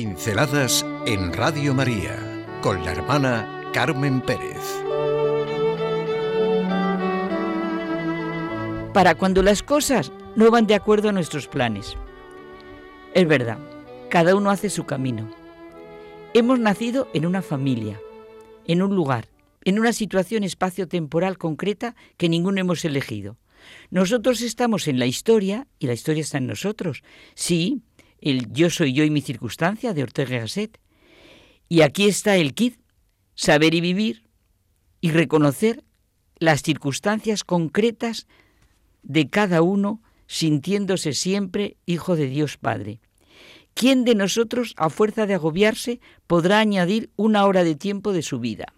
Pinceladas en Radio María con la hermana Carmen Pérez. Para cuando las cosas no van de acuerdo a nuestros planes. Es verdad, cada uno hace su camino. Hemos nacido en una familia, en un lugar, en una situación espacio-temporal concreta que ninguno hemos elegido. Nosotros estamos en la historia y la historia está en nosotros. Sí, el Yo soy yo y mi circunstancia de Ortega y Gasset. Y aquí está el kit, saber y vivir y reconocer las circunstancias concretas de cada uno sintiéndose siempre hijo de Dios Padre. ¿Quién de nosotros, a fuerza de agobiarse, podrá añadir una hora de tiempo de su vida?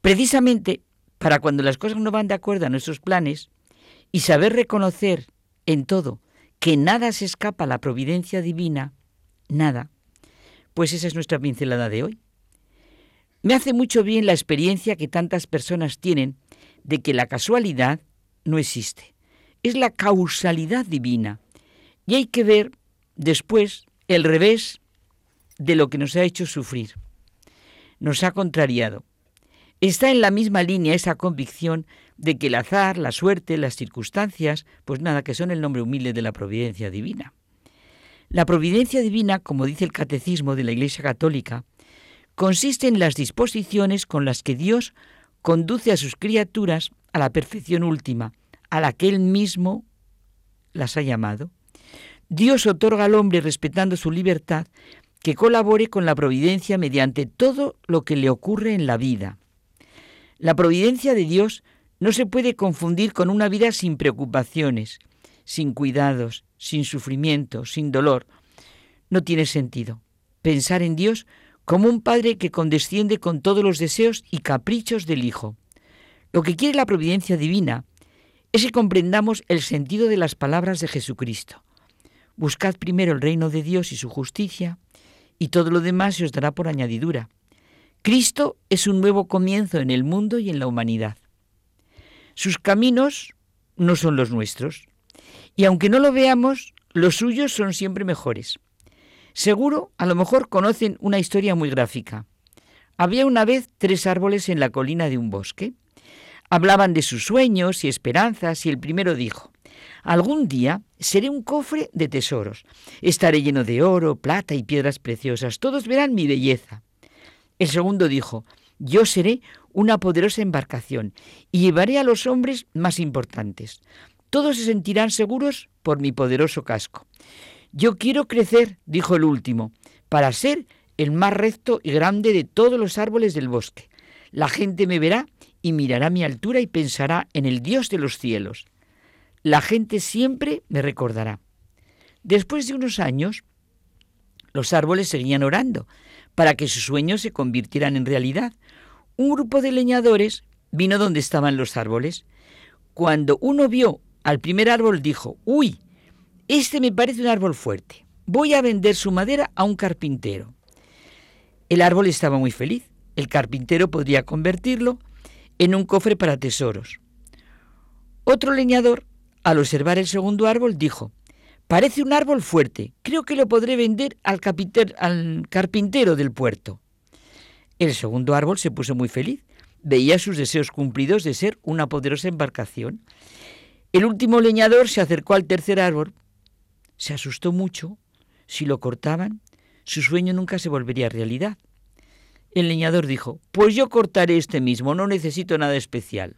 Precisamente para cuando las cosas no van de acuerdo a nuestros planes y saber reconocer en todo que nada se escapa a la providencia divina, nada, pues esa es nuestra pincelada de hoy. Me hace mucho bien la experiencia que tantas personas tienen de que la casualidad no existe, es la causalidad divina. Y hay que ver después el revés de lo que nos ha hecho sufrir. Nos ha contrariado. Está en la misma línea esa convicción de que el azar, la suerte, las circunstancias, pues nada, que son el nombre humilde de la providencia divina. La providencia divina, como dice el catecismo de la Iglesia Católica, consiste en las disposiciones con las que Dios conduce a sus criaturas a la perfección última, a la que Él mismo las ha llamado. Dios otorga al hombre, respetando su libertad, que colabore con la providencia mediante todo lo que le ocurre en la vida. La providencia de Dios no se puede confundir con una vida sin preocupaciones, sin cuidados, sin sufrimiento, sin dolor. No tiene sentido. Pensar en Dios como un Padre que condesciende con todos los deseos y caprichos del Hijo. Lo que quiere la providencia divina es que comprendamos el sentido de las palabras de Jesucristo. Buscad primero el reino de Dios y su justicia, y todo lo demás se os dará por añadidura. Cristo es un nuevo comienzo en el mundo y en la humanidad. Sus caminos no son los nuestros. Y aunque no lo veamos, los suyos son siempre mejores. Seguro, a lo mejor conocen una historia muy gráfica. Había una vez tres árboles en la colina de un bosque. Hablaban de sus sueños y esperanzas y el primero dijo, Algún día seré un cofre de tesoros. Estaré lleno de oro, plata y piedras preciosas. Todos verán mi belleza. El segundo dijo, Yo seré una poderosa embarcación y llevaré a los hombres más importantes. Todos se sentirán seguros por mi poderoso casco. Yo quiero crecer, dijo el último, para ser el más recto y grande de todos los árboles del bosque. La gente me verá y mirará mi altura y pensará en el Dios de los cielos. La gente siempre me recordará. Después de unos años, los árboles seguían orando para que sus sueños se convirtieran en realidad, un grupo de leñadores vino donde estaban los árboles. Cuando uno vio al primer árbol dijo, uy, este me parece un árbol fuerte, voy a vender su madera a un carpintero. El árbol estaba muy feliz, el carpintero podría convertirlo en un cofre para tesoros. Otro leñador, al observar el segundo árbol, dijo, parece un árbol fuerte, creo que lo podré vender al, al carpintero del puerto. El segundo árbol se puso muy feliz. Veía sus deseos cumplidos de ser una poderosa embarcación. El último leñador se acercó al tercer árbol. Se asustó mucho. Si lo cortaban, su sueño nunca se volvería realidad. El leñador dijo, pues yo cortaré este mismo, no necesito nada especial.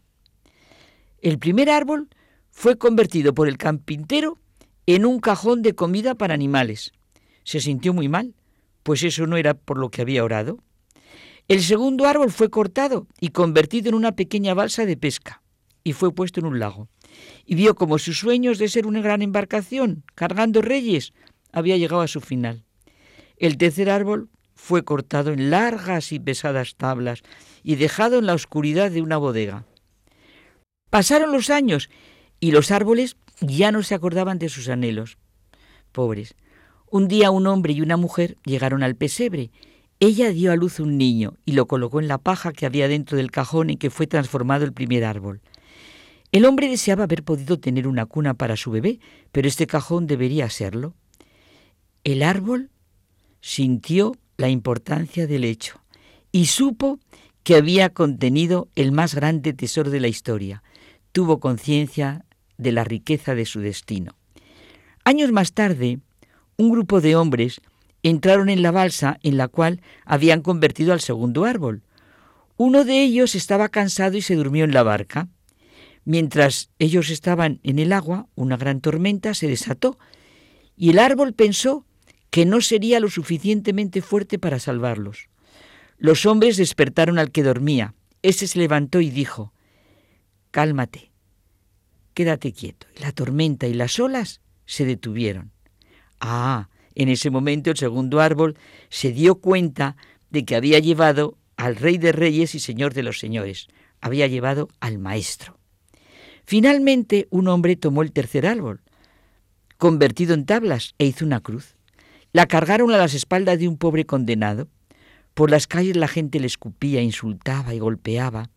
El primer árbol fue convertido por el carpintero en un cajón de comida para animales. Se sintió muy mal, pues eso no era por lo que había orado. El segundo árbol fue cortado y convertido en una pequeña balsa de pesca y fue puesto en un lago. Y vio como sus sueños de ser una gran embarcación, cargando reyes, había llegado a su final. El tercer árbol fue cortado en largas y pesadas tablas y dejado en la oscuridad de una bodega. Pasaron los años y los árboles ya no se acordaban de sus anhelos. Pobres. Un día un hombre y una mujer llegaron al pesebre ella dio a luz un niño y lo colocó en la paja que había dentro del cajón en que fue transformado el primer árbol. El hombre deseaba haber podido tener una cuna para su bebé, pero este cajón debería serlo. El árbol sintió la importancia del hecho y supo que había contenido el más grande tesoro de la historia. Tuvo conciencia de la riqueza de su destino. Años más tarde, un grupo de hombres entraron en la balsa en la cual habían convertido al segundo árbol. Uno de ellos estaba cansado y se durmió en la barca. Mientras ellos estaban en el agua, una gran tormenta se desató y el árbol pensó que no sería lo suficientemente fuerte para salvarlos. Los hombres despertaron al que dormía. Ese se levantó y dijo, Cálmate, quédate quieto. La tormenta y las olas se detuvieron. Ah, en ese momento el segundo árbol se dio cuenta de que había llevado al Rey de Reyes y Señor de los Señores, había llevado al Maestro. Finalmente un hombre tomó el tercer árbol, convertido en tablas, e hizo una cruz. La cargaron a las espaldas de un pobre condenado. Por las calles la gente le escupía, insultaba y golpeaba.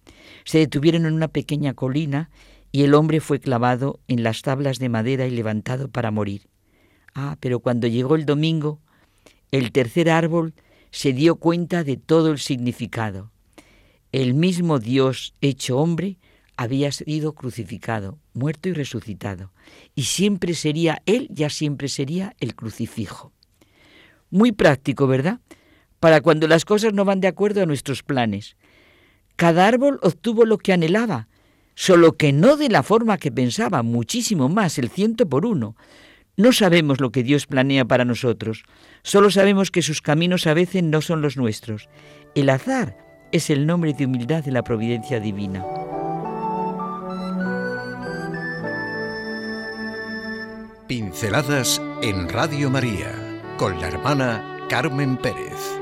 Se detuvieron en una pequeña colina y el hombre fue clavado en las tablas de madera y levantado para morir. Ah, pero cuando llegó el domingo, el tercer árbol se dio cuenta de todo el significado. El mismo Dios hecho hombre había sido crucificado, muerto y resucitado, y siempre sería Él, ya siempre sería el crucifijo. Muy práctico, ¿verdad? Para cuando las cosas no van de acuerdo a nuestros planes. Cada árbol obtuvo lo que anhelaba, solo que no de la forma que pensaba, muchísimo más, el ciento por uno. No sabemos lo que Dios planea para nosotros, solo sabemos que sus caminos a veces no son los nuestros. El azar es el nombre de humildad de la providencia divina. Pinceladas en Radio María con la hermana Carmen Pérez.